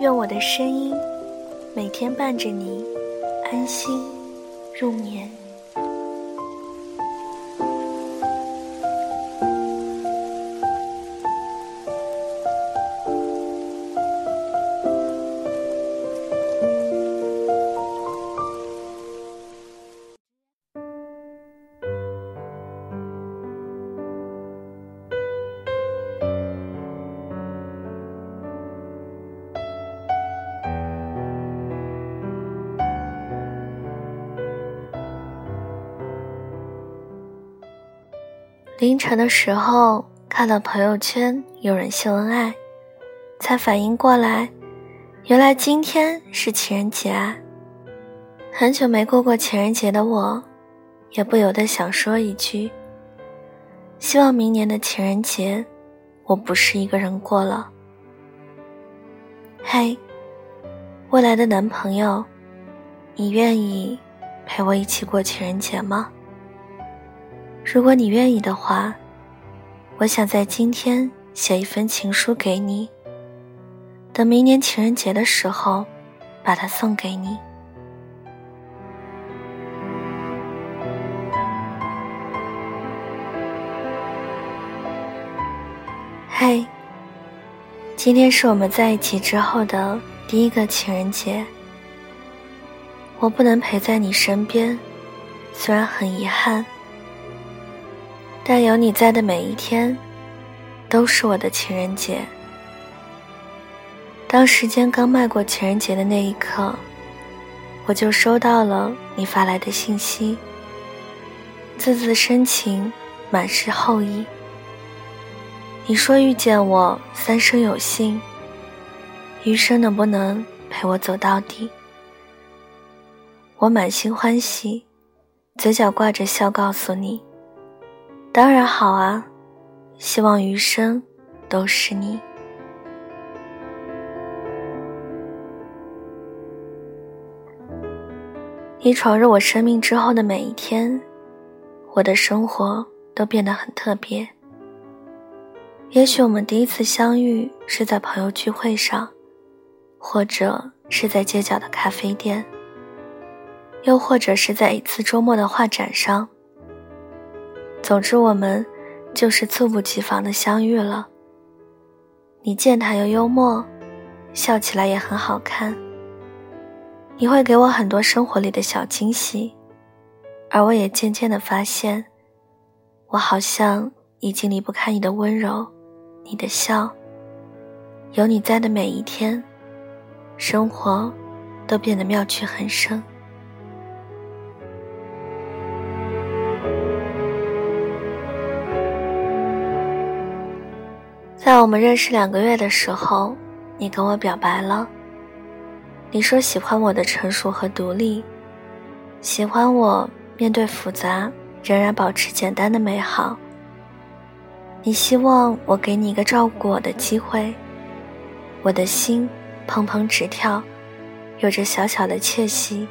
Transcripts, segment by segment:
愿我的声音每天伴着你安心入眠。凌晨的时候看到朋友圈有人秀恩爱，才反应过来，原来今天是情人节啊！很久没过过情人节的我，也不由得想说一句：希望明年的情人节，我不是一个人过了。嘿，未来的男朋友，你愿意陪我一起过情人节吗？如果你愿意的话，我想在今天写一封情书给你，等明年情人节的时候，把它送给你。嘿，今天是我们在一起之后的第一个情人节，我不能陪在你身边，虽然很遗憾。但有你在的每一天，都是我的情人节。当时间刚迈过情人节的那一刻，我就收到了你发来的信息，字字深情，满是厚意。你说遇见我三生有幸，余生能不能陪我走到底？我满心欢喜，嘴角挂着笑，告诉你。当然好啊，希望余生都是你。你闯入我生命之后的每一天，我的生活都变得很特别。也许我们第一次相遇是在朋友聚会上，或者是在街角的咖啡店，又或者是在一次周末的画展上。总之，我们就是猝不及防的相遇了。你健谈又幽默，笑起来也很好看。你会给我很多生活里的小惊喜，而我也渐渐的发现，我好像已经离不开你的温柔，你的笑。有你在的每一天，生活都变得妙趣横生。在我们认识两个月的时候，你跟我表白了。你说喜欢我的成熟和独立，喜欢我面对复杂仍然保持简单的美好。你希望我给你一个照顾我的机会，我的心砰砰直跳，有着小小的窃喜。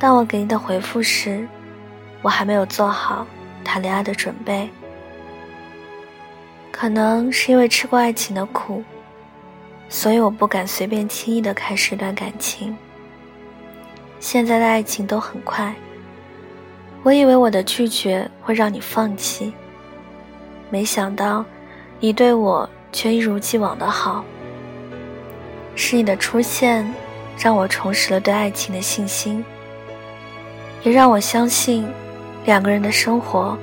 当我给你的回复时，我还没有做好谈恋爱的准备。可能是因为吃过爱情的苦，所以我不敢随便轻易的开始一段感情。现在的爱情都很快，我以为我的拒绝会让你放弃，没想到你对我却一如既往的好。是你的出现，让我重拾了对爱情的信心，也让我相信，两个人的生活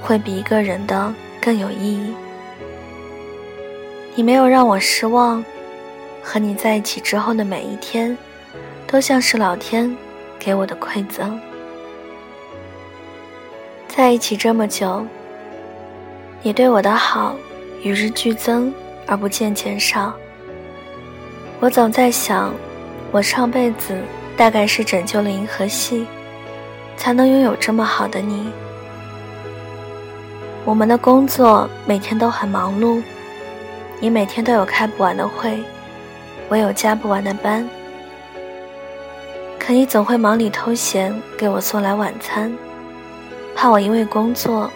会比一个人的更有意义。你没有让我失望，和你在一起之后的每一天，都像是老天给我的馈赠。在一起这么久，你对我的好与日俱增而不见减少。我总在想，我上辈子大概是拯救了银河系，才能拥有这么好的你。我们的工作每天都很忙碌，你每天都有开不完的会，我有加不完的班。可你总会忙里偷闲给我送来晚餐，怕我因为工作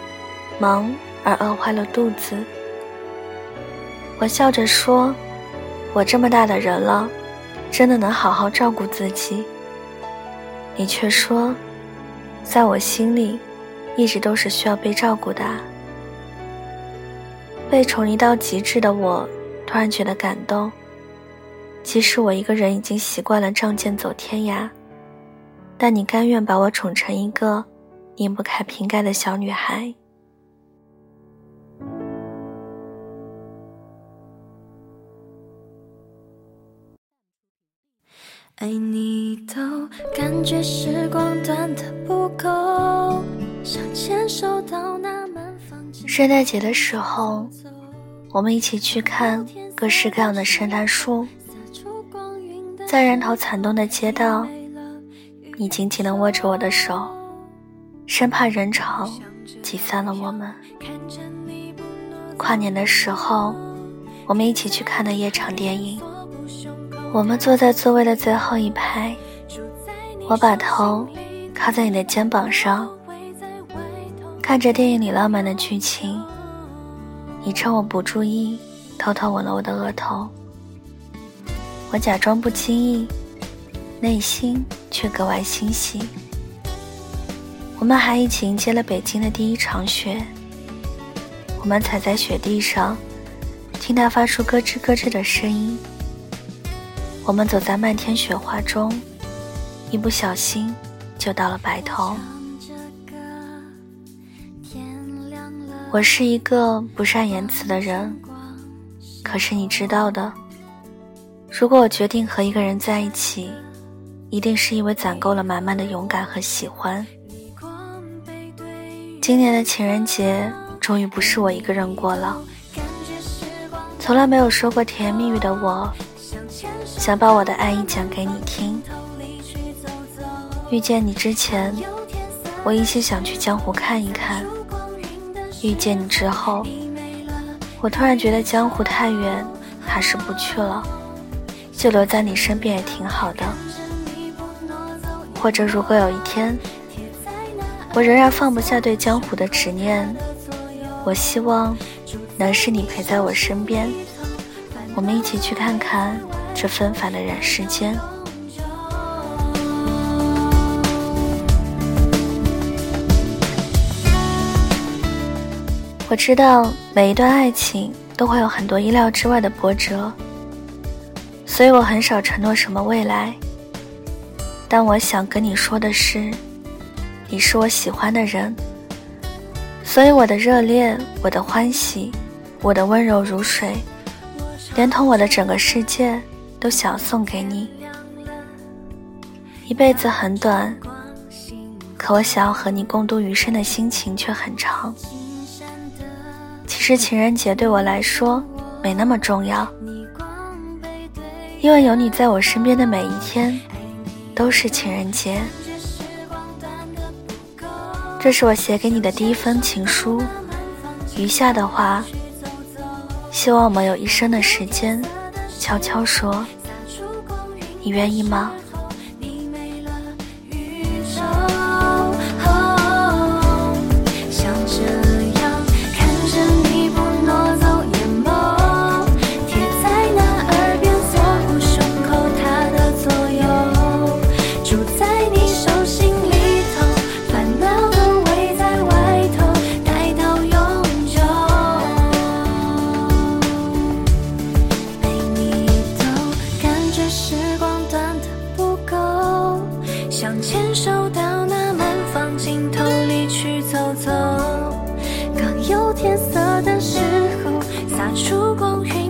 忙而饿坏了肚子。我笑着说：“我这么大的人了，真的能好好照顾自己。”你却说：“在我心里，一直都是需要被照顾的。”被宠溺到极致的我，突然觉得感动。即使我一个人已经习惯了仗剑走天涯，但你甘愿把我宠成一个拧不开瓶盖的小女孩。爱你都感觉时光短的不够，想牵手到那。圣诞节的时候，我们一起去看各式各样的圣诞树。在人头攒动的街道，你紧紧地握着我的手，生怕人潮挤散了我们。跨年的时候，我们一起去看的夜场电影。我们坐在座位的最后一排，我把头靠在你的肩膀上。看着电影里浪漫的剧情，你趁我不注意，偷偷吻了我的额头。我假装不经意，内心却格外欣喜。我们还一起迎接了北京的第一场雪。我们踩在雪地上，听它发出咯吱咯吱的声音。我们走在漫天雪花中，一不小心就到了白头。我是一个不善言辞的人，可是你知道的，如果我决定和一个人在一起，一定是因为攒够了满满的勇敢和喜欢。今年的情人节终于不是我一个人过了，从来没有说过甜言蜜语的我，想把我的爱意讲给你听。遇见你之前，我一心想去江湖看一看。遇见你之后，我突然觉得江湖太远，还是不去了，就留在你身边也挺好的。或者，如果有一天，我仍然放不下对江湖的执念，我希望能是你陪在我身边，我们一起去看看这纷繁的人世间。我知道每一段爱情都会有很多意料之外的波折，所以我很少承诺什么未来。但我想跟你说的是，你是我喜欢的人，所以我的热烈，我的欢喜，我的温柔如水，连同我的整个世界，都想送给你。一辈子很短，可我想要和你共度余生的心情却很长。其实情人节对我来说没那么重要，因为有你在我身边的每一天都是情人节。这是我写给你的第一封情书，余下的话，希望我们有一生的时间悄悄说，你愿意吗？想牵手到那满方尽头里去走走。刚有天色的时候洒出光晕